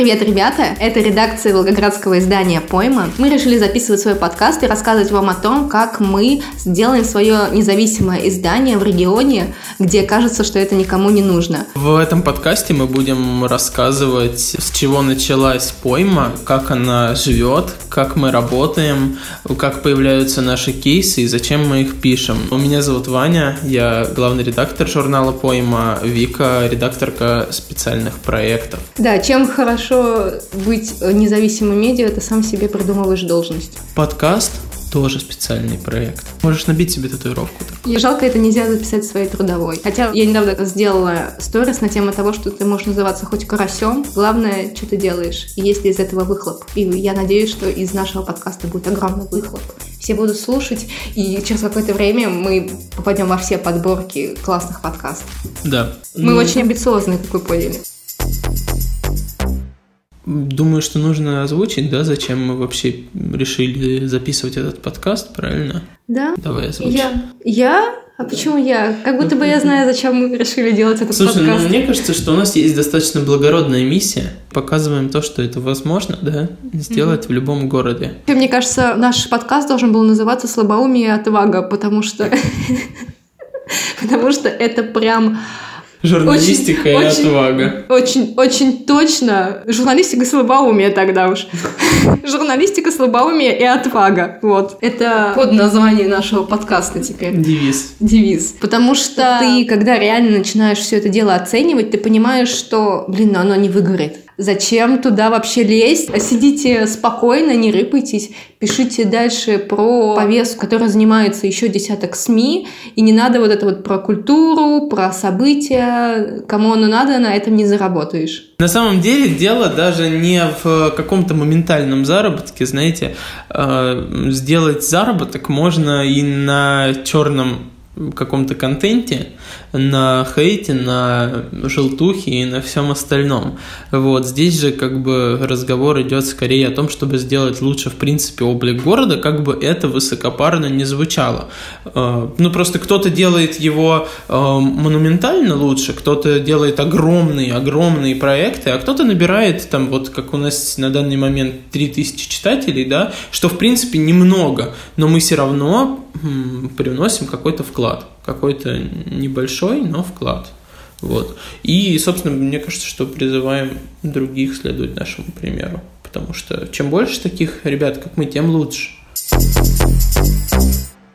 Привет, ребята! Это редакция волгоградского издания «Пойма». Мы решили записывать свой подкаст и рассказывать вам о том, как мы сделаем свое независимое издание в регионе, где кажется, что это никому не нужно. В этом подкасте мы будем рассказывать, с чего началась «Пойма», как она живет, как мы работаем, как появляются наши кейсы и зачем мы их пишем. Меня зовут Ваня, я главный редактор журнала «Пойма», Вика – редакторка специальных проектов. Да, чем хорошо хорошо быть независимым медиа, ты сам себе придумываешь должность. Подкаст тоже специальный проект. Можешь набить себе татуировку. И жалко, это нельзя записать своей трудовой. Хотя я недавно сделала сторис на тему того, что ты можешь называться хоть карасем. Главное, что ты делаешь, и есть ли из этого выхлоп. И я надеюсь, что из нашего подкаста будет огромный выхлоп. Все будут слушать, и через какое-то время мы попадем во все подборки классных подкастов. Да. Мы ну... очень амбициозные, как вы поняли. Думаю, что нужно озвучить, да, зачем мы вообще решили записывать этот подкаст, правильно? Да. Давай озвучим. Я? Я? А почему я? Как будто бы я знаю, зачем мы решили делать этот Слушай, подкаст. ну мне кажется, что у нас есть достаточно благородная миссия. Показываем то, что это возможно, да, сделать mm-hmm. в любом городе. Мне кажется, наш подкаст должен был называться «Слабоумие и отвага», потому что... Потому что это прям Журналистика очень, и очень, отвага. Очень, очень точно. Журналистика слабоумие тогда уж. Журналистика, слабоумие и отвага. Вот. Это под название нашего подкаста теперь. Девиз. Девиз. Потому что ты, когда реально начинаешь все это дело оценивать, ты понимаешь, что, блин, оно не выгорит. Зачем туда вообще лезть? Сидите спокойно, не рыпайтесь, пишите дальше про повестку, которая занимается еще десяток СМИ, и не надо вот это вот про культуру, про события, кому оно надо, на этом не заработаешь. На самом деле дело даже не в каком-то моментальном заработке, знаете, э, сделать заработок можно и на черном каком-то контенте, на хейте, на желтухе и на всем остальном. Вот здесь же как бы разговор идет скорее о том, чтобы сделать лучше в принципе облик города, как бы это высокопарно не звучало. Э, ну просто кто-то делает его э, монументально лучше, кто-то делает огромные, огромные проекты, а кто-то набирает там вот как у нас на данный момент 3000 читателей, да, что в принципе немного, но мы все равно привносим какой-то вклад, какой-то небольшой, но вклад. Вот. И, собственно, мне кажется, что призываем других следовать нашему примеру. Потому что чем больше таких ребят, как мы, тем лучше.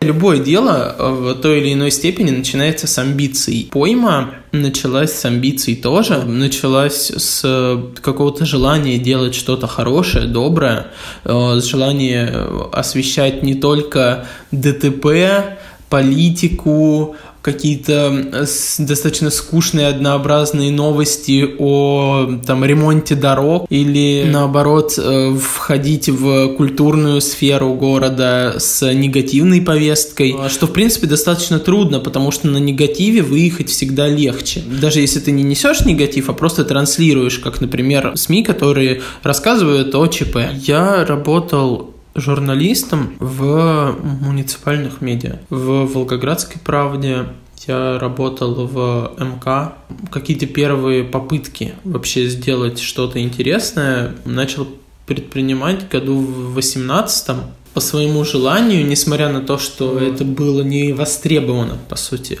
Любое дело э, в той или иной степени начинается с амбиций. Пойма началась с амбиций тоже, началась с какого-то желания делать что-то хорошее, доброе, э, с желания освещать не только ДТП, политику, какие-то достаточно скучные, однообразные новости о там, ремонте дорог или, наоборот, э, входить в культурную сферу города с негативной повесткой, что, в принципе, достаточно трудно, потому что на негативе выехать всегда легче. Даже если ты не несешь негатив, а просто транслируешь, как, например, СМИ, которые рассказывают о ЧП. Я работал журналистом в муниципальных медиа. В Волгоградской правде я работал в МК. Какие-то первые попытки вообще сделать что-то интересное начал предпринимать году в 18 по своему желанию, несмотря на то, что это было не востребовано, по сути,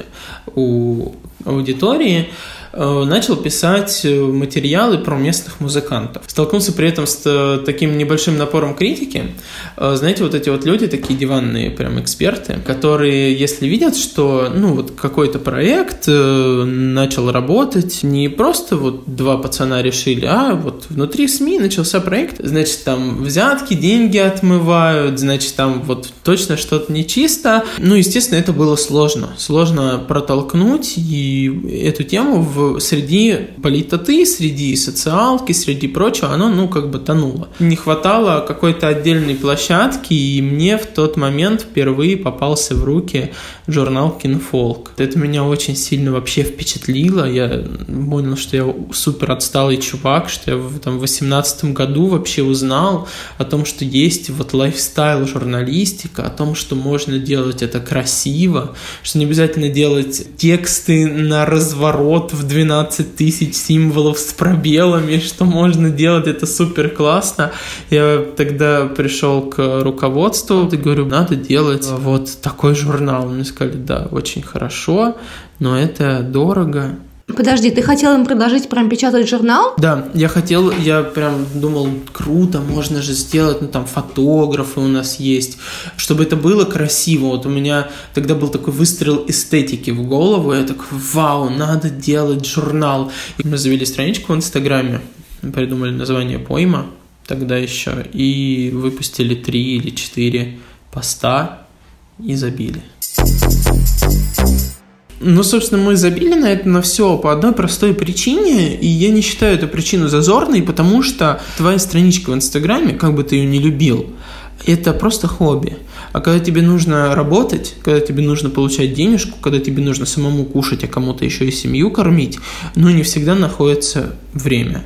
у аудитории. Э, начал писать э, материалы про местных музыкантов. Столкнулся при этом с э, таким небольшим напором критики. Знаете, вот эти вот люди, такие диванные прям эксперты, которые, если видят, что, ну, вот какой-то проект начал работать, не просто вот два пацана решили, а вот внутри СМИ начался проект, значит, там взятки, деньги отмывают, значит, там вот точно что-то нечисто. Ну, естественно, это было сложно. Сложно протолкнуть и эту тему в среди политоты, среди социалки, среди прочего, оно, ну, как бы тонуло. Не хватало какой-то отдельной площадки, и мне в тот момент впервые попался в руки журнал «Kinfolk». Это меня очень сильно вообще впечатлило. Я понял, что я супер отсталый чувак, что я в там, 18 году вообще узнал о том, что есть вот lifestyle журналистика, о том, что можно делать это красиво, что не обязательно делать тексты на разворот в 12 тысяч символов с пробелами, что можно делать, это супер классно. Я тогда пришел к руководству и говорю, надо делать вот такой журнал. Мне сказали, да, очень хорошо, но это дорого. Подожди, ты хотел им предложить прям печатать журнал? Да, я хотел, я прям думал, круто, можно же сделать, ну там фотографы у нас есть, чтобы это было красиво. Вот у меня тогда был такой выстрел эстетики в голову, я такой, вау, надо делать журнал. И мы завели страничку в Инстаграме, придумали название «Пойма», тогда еще, и выпустили три или четыре поста и забили. Ну, собственно, мы забили на это на все по одной простой причине, и я не считаю эту причину зазорной, потому что твоя страничка в Инстаграме, как бы ты ее не любил, это просто хобби. А когда тебе нужно работать, когда тебе нужно получать денежку, когда тебе нужно самому кушать, а кому-то еще и семью кормить, ну, не всегда находится время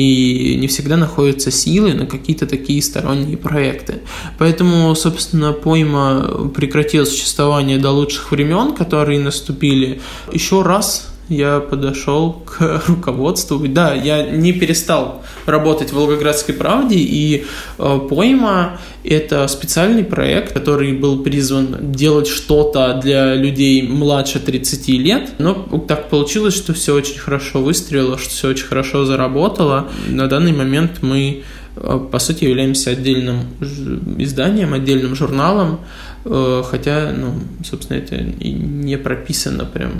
и не всегда находятся силы на какие-то такие сторонние проекты. Поэтому, собственно, пойма прекратила существование до лучших времен, которые наступили. Еще раз я подошел к руководству. Да, я не перестал работать в Волгоградской правде, и э, пойма – это специальный проект, который был призван делать что-то для людей младше 30 лет. Но так получилось, что все очень хорошо выстрелило, что все очень хорошо заработало. На данный момент мы э, по сути, являемся отдельным изданием, отдельным журналом, э, хотя, ну, собственно, это и не прописано прям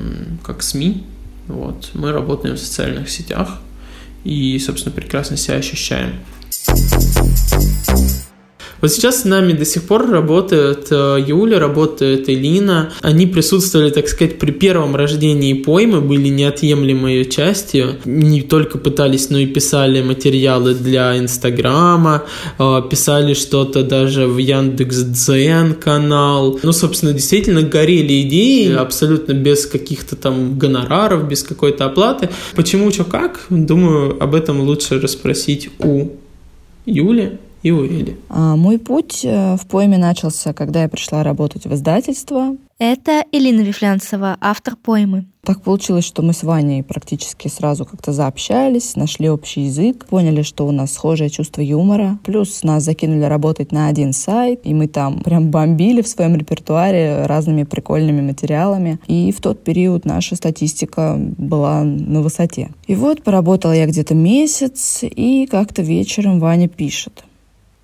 как СМИ, вот. Мы работаем в социальных сетях и, собственно, прекрасно себя ощущаем. Вот сейчас с нами до сих пор работает э, Юля, работает Элина. Они присутствовали, так сказать, при первом рождении поймы, были неотъемлемой ее частью. Не только пытались, но и писали материалы для Инстаграма, э, писали что-то даже в Яндекс Дзен канал. Ну, собственно, действительно горели идеи абсолютно без каких-то там гонораров, без какой-то оплаты. Почему, что, как? Думаю, об этом лучше расспросить у Юли и увидели. А, мой путь э, в пойме начался, когда я пришла работать в издательство. Это Элина Вифлянцева, автор поймы. Так получилось, что мы с Ваней практически сразу как-то заобщались, нашли общий язык, поняли, что у нас схожее чувство юмора. Плюс нас закинули работать на один сайт, и мы там прям бомбили в своем репертуаре разными прикольными материалами. И в тот период наша статистика была на высоте. И вот поработала я где-то месяц, и как-то вечером Ваня пишет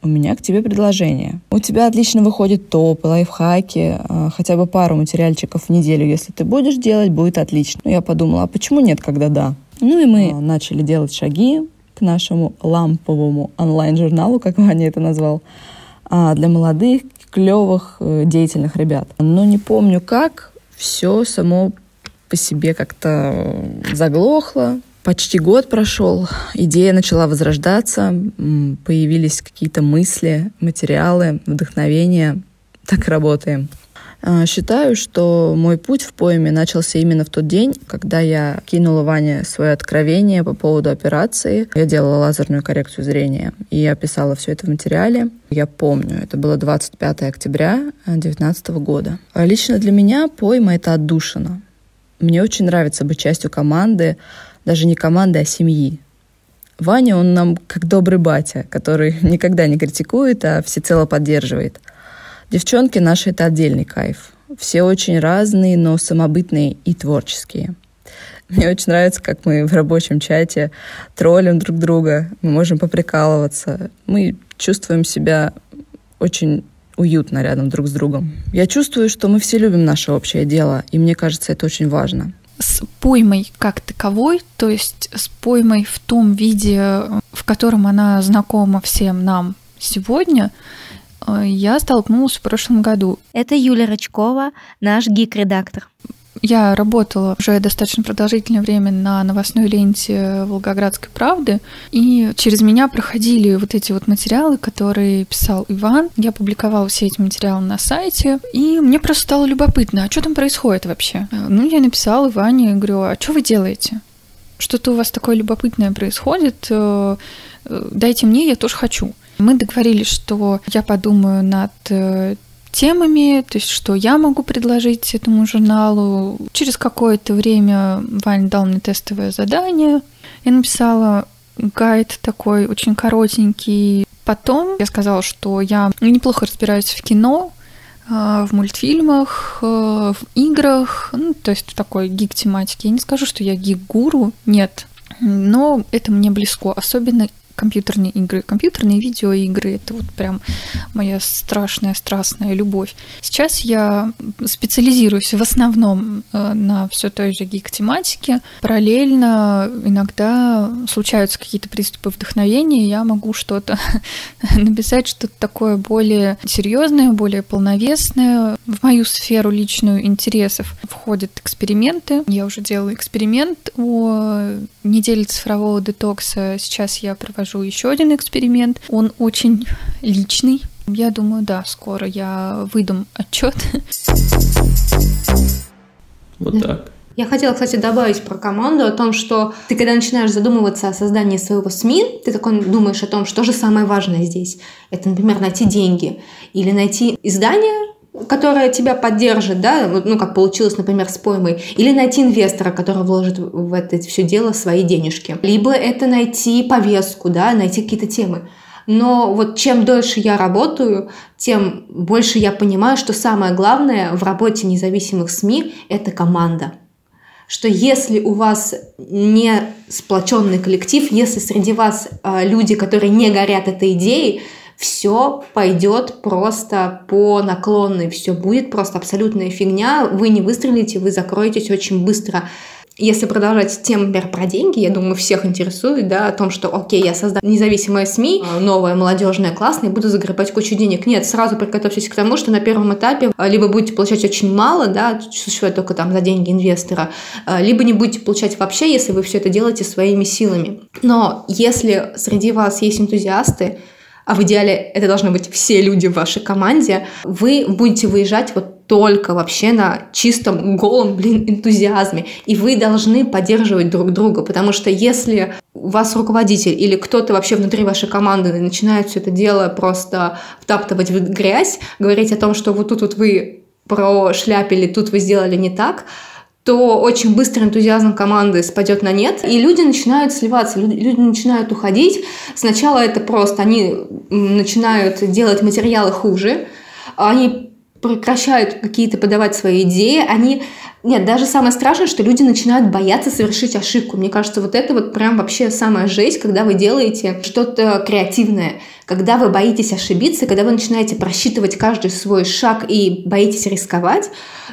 у меня к тебе предложение. У тебя отлично выходит топ, лайфхаки, а, хотя бы пару материальчиков в неделю, если ты будешь делать, будет отлично. Ну, я подумала, а почему нет, когда да? Ну и мы начали делать шаги к нашему ламповому онлайн-журналу, как Ваня это назвал, а, для молодых, клевых, э, деятельных ребят. Но не помню как, все само по себе как-то заглохло, Почти год прошел, идея начала возрождаться, появились какие-то мысли, материалы, вдохновение. Так работаем. А, считаю, что мой путь в поэме начался именно в тот день, когда я кинула Ване свое откровение по поводу операции. Я делала лазерную коррекцию зрения, и я писала все это в материале. Я помню, это было 25 октября 2019 года. А лично для меня поэма — это отдушина. Мне очень нравится быть частью команды, даже не команды, а семьи. Ваня, он нам как добрый батя, который никогда не критикует, а всецело поддерживает. Девчонки наши — это отдельный кайф. Все очень разные, но самобытные и творческие. Мне очень нравится, как мы в рабочем чате троллим друг друга, мы можем поприкалываться. Мы чувствуем себя очень уютно рядом друг с другом. Я чувствую, что мы все любим наше общее дело, и мне кажется, это очень важно с поймой как таковой, то есть с поймой в том виде, в котором она знакома всем нам сегодня, э, я столкнулась в прошлом году. Это Юля Рычкова, наш гик-редактор. Я работала уже достаточно продолжительное время на новостной ленте Волгоградской правды, и через меня проходили вот эти вот материалы, которые писал Иван. Я публиковала все эти материалы на сайте, и мне просто стало любопытно, а что там происходит вообще? Ну, я написала Иване, говорю, а что вы делаете? Что-то у вас такое любопытное происходит, э, э, дайте мне, я тоже хочу. Мы договорились, что я подумаю над э, темами, то есть что я могу предложить этому журналу. Через какое-то время Ваня дал мне тестовое задание. Я написала гайд такой очень коротенький. Потом я сказала, что я неплохо разбираюсь в кино, а, в мультфильмах, а, в играх, ну, то есть в такой гик-тематике. Я не скажу, что я гик-гуру, нет, но это мне близко, особенно компьютерные игры. Компьютерные видеоигры — это вот прям моя страшная, страстная любовь. Сейчас я специализируюсь в основном э, на все той же гик-тематике. Параллельно иногда случаются какие-то приступы вдохновения, я могу что-то написать, что-то такое более серьезное, более полновесное. В мою сферу личную интересов входят эксперименты. Я уже делала эксперимент о неделе цифрового детокса. Сейчас я провожу покажу еще один эксперимент. Он очень личный. Я думаю, да, скоро я выдам отчет. Вот так. Я хотела, кстати, добавить про команду о том, что ты, когда начинаешь задумываться о создании своего СМИ, ты такой думаешь о том, что же самое важное здесь. Это, например, найти деньги или найти издание, которая тебя поддержит, да, ну, как получилось, например, с поймой, или найти инвестора, который вложит в это все дело свои денежки. Либо это найти повестку, да, найти какие-то темы. Но вот чем дольше я работаю, тем больше я понимаю, что самое главное в работе независимых СМИ – это команда. Что если у вас не сплоченный коллектив, если среди вас э, люди, которые не горят этой идеей, все пойдет просто по наклонной, все будет просто абсолютная фигня, вы не выстрелите, вы закроетесь очень быстро. Если продолжать тему, например, про деньги, я думаю, всех интересует, да, о том, что, окей, я создам независимое СМИ, новое, молодежное, классное, и буду загребать кучу денег. Нет, сразу приготовьтесь к тому, что на первом этапе а, либо будете получать очень мало, да, существует только там за деньги инвестора, а, либо не будете получать вообще, если вы все это делаете своими силами. Но если среди вас есть энтузиасты, а в идеале это должны быть все люди в вашей команде, вы будете выезжать вот только вообще на чистом, голом, блин, энтузиазме. И вы должны поддерживать друг друга, потому что если у вас руководитель или кто-то вообще внутри вашей команды начинает все это дело просто втаптывать в грязь, говорить о том, что вот тут вот вы прошляпили, тут вы сделали не так, то очень быстро энтузиазм команды спадет на нет, и люди начинают сливаться, люди, начинают уходить. Сначала это просто, они начинают делать материалы хуже, они прекращают какие-то подавать свои идеи, они... Нет, даже самое страшное, что люди начинают бояться совершить ошибку. Мне кажется, вот это вот прям вообще самая жесть, когда вы делаете что-то креативное, когда вы боитесь ошибиться, когда вы начинаете просчитывать каждый свой шаг и боитесь рисковать,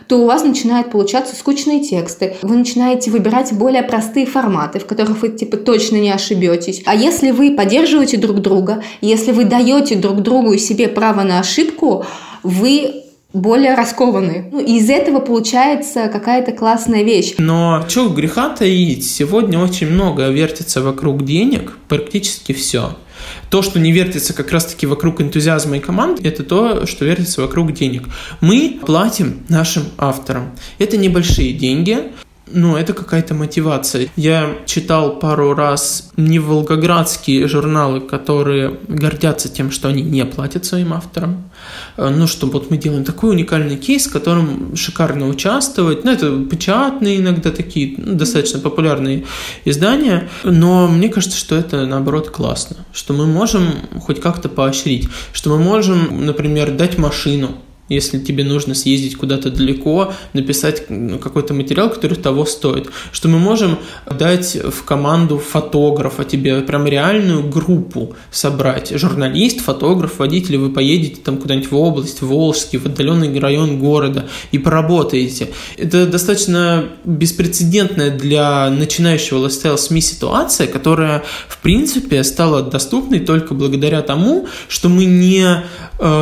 то у вас начинают получаться скучные тексты. Вы начинаете выбирать более простые форматы, в которых вы типа точно не ошибетесь. А если вы поддерживаете друг друга, если вы даете друг другу и себе право на ошибку, вы более раскованные. Ну, и из этого получается какая-то классная вещь. Но что греха таить? Сегодня очень много вертится вокруг денег, практически все. То, что не вертится как раз-таки вокруг энтузиазма и команд, это то, что вертится вокруг денег. Мы платим нашим авторам. Это небольшие деньги, ну, это какая-то мотивация. Я читал пару раз не волгоградские журналы, которые гордятся тем, что они не платят своим авторам. Э, ну, что вот мы делаем такой уникальный кейс, в котором шикарно участвовать. Ну, это печатные иногда такие, ну, достаточно популярные издания. Но мне кажется, что это, наоборот, классно. Что мы можем хоть как-то поощрить. Что мы можем, например, дать машину если тебе нужно съездить куда-то далеко, написать какой-то материал, который того стоит. Что мы можем дать в команду фотографа тебе, прям реальную группу собрать. Журналист, фотограф, водитель, вы поедете там куда-нибудь в область, в Волжский, в отдаленный район города и поработаете. Это достаточно беспрецедентная для начинающего лайфстайл СМИ ситуация, которая, в принципе, стала доступной только благодаря тому, что мы не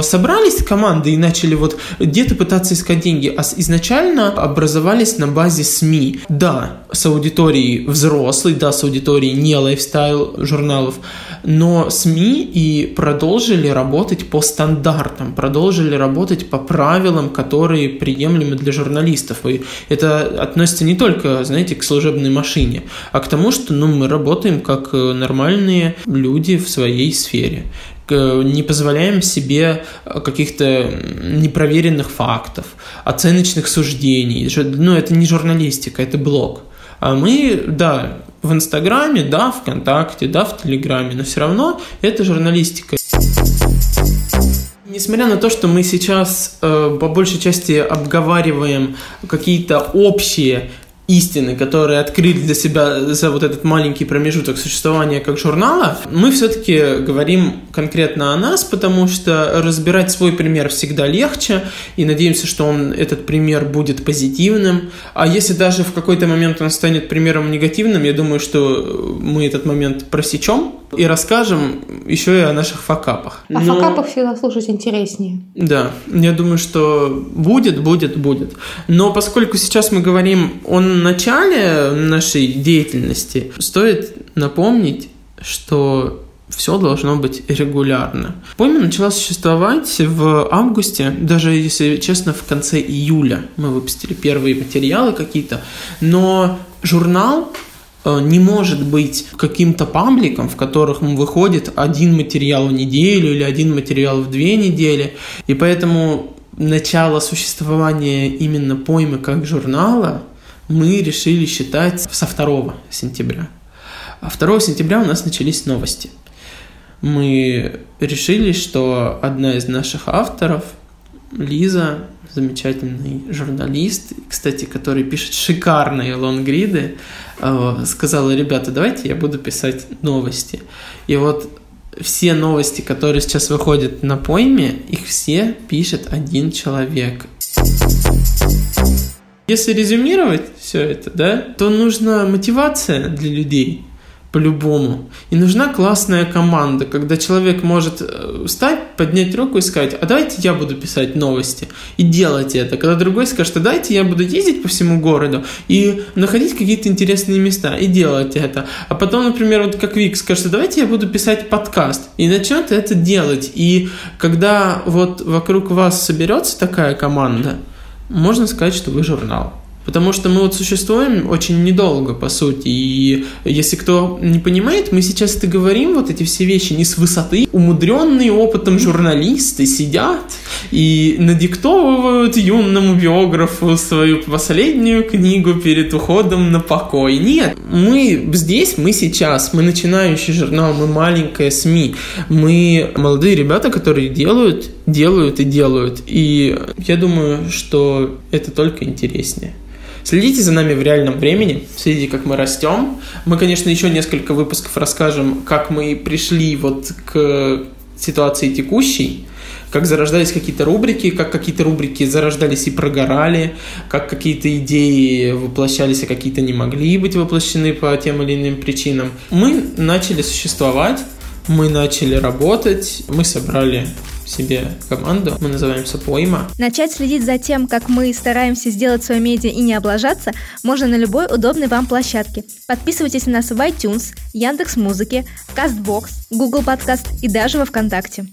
собрались командой и начали вот где-то пытаться искать деньги, а изначально образовались на базе СМИ. Да, с аудиторией взрослой, да, с аудиторией не лайфстайл журналов, но СМИ и продолжили работать по стандартам, продолжили работать по правилам, которые приемлемы для журналистов. И это относится не только, знаете, к служебной машине, а к тому, что ну, мы работаем как нормальные люди в своей сфере не позволяем себе каких-то непроверенных фактов, оценочных суждений. Ну, это не журналистика, это блог. А мы, да, в Инстаграме, да, ВКонтакте, да, в Телеграме, но все равно это журналистика. Несмотря на то, что мы сейчас э, по большей части обговариваем какие-то общие истины, которые открыли для себя за вот этот маленький промежуток существования как журнала, мы все-таки говорим конкретно о нас, потому что разбирать свой пример всегда легче, и надеемся, что он, этот пример будет позитивным. А если даже в какой-то момент он станет примером негативным, я думаю, что мы этот момент просечем и расскажем еще и о наших факапах. О Но... факапах всегда слушать интереснее. Да, я думаю, что будет, будет, будет. Но поскольку сейчас мы говорим о начале нашей деятельности, стоит напомнить, что все должно быть регулярно. Пойма начала существовать в августе, даже если честно, в конце июля мы выпустили первые материалы какие-то, но журнал э, не может быть каким-то пабликом, в которых выходит один материал в неделю или один материал в две недели. И поэтому начало существования именно поймы как журнала мы решили считать со 2 сентября. А 2 сентября у нас начались новости – мы решили, что одна из наших авторов, Лиза, замечательный журналист, кстати, который пишет шикарные лонгриды, э, сказала, ребята, давайте я буду писать новости. И вот все новости, которые сейчас выходят на пойме, их все пишет один человек. Если резюмировать все это, да, то нужна мотивация для людей – по-любому. И нужна классная команда, когда человек может э, встать, поднять руку и сказать, а давайте я буду писать новости. И делать это. Когда другой скажет, а давайте я буду ездить по всему городу и находить какие-то интересные места и делать это. А потом, например, вот как Вик скажет, а давайте я буду писать подкаст. И начнет это делать. И когда вот вокруг вас соберется такая команда, можно сказать, что вы журнал. Потому что мы вот существуем очень недолго, по сути. И если кто не понимает, мы сейчас это говорим, вот эти все вещи не с высоты. Умудренные опытом журналисты сидят и надиктовывают юному биографу свою последнюю книгу перед уходом на покой. Нет, мы здесь, мы сейчас, мы начинающий журнал, мы маленькая СМИ, мы молодые ребята, которые делают, делают и делают. И я думаю, что это только интереснее. Следите за нами в реальном времени, следите, как мы растем. Мы, конечно, еще несколько выпусков расскажем, как мы пришли вот к ситуации текущей, как зарождались какие-то рубрики, как какие-то рубрики зарождались и прогорали, как какие-то идеи воплощались, а какие-то не могли быть воплощены по тем или иным причинам. Мы начали существовать, мы начали работать, мы собрали себе команду, мы называемся Пойма. Начать следить за тем, как мы стараемся сделать свое медиа и не облажаться, можно на любой удобной вам площадке. Подписывайтесь на нас в iTunes, Яндекс Музыке, Castbox, Google Подкаст и даже во Вконтакте.